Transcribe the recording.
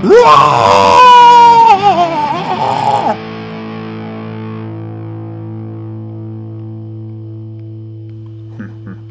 Roar!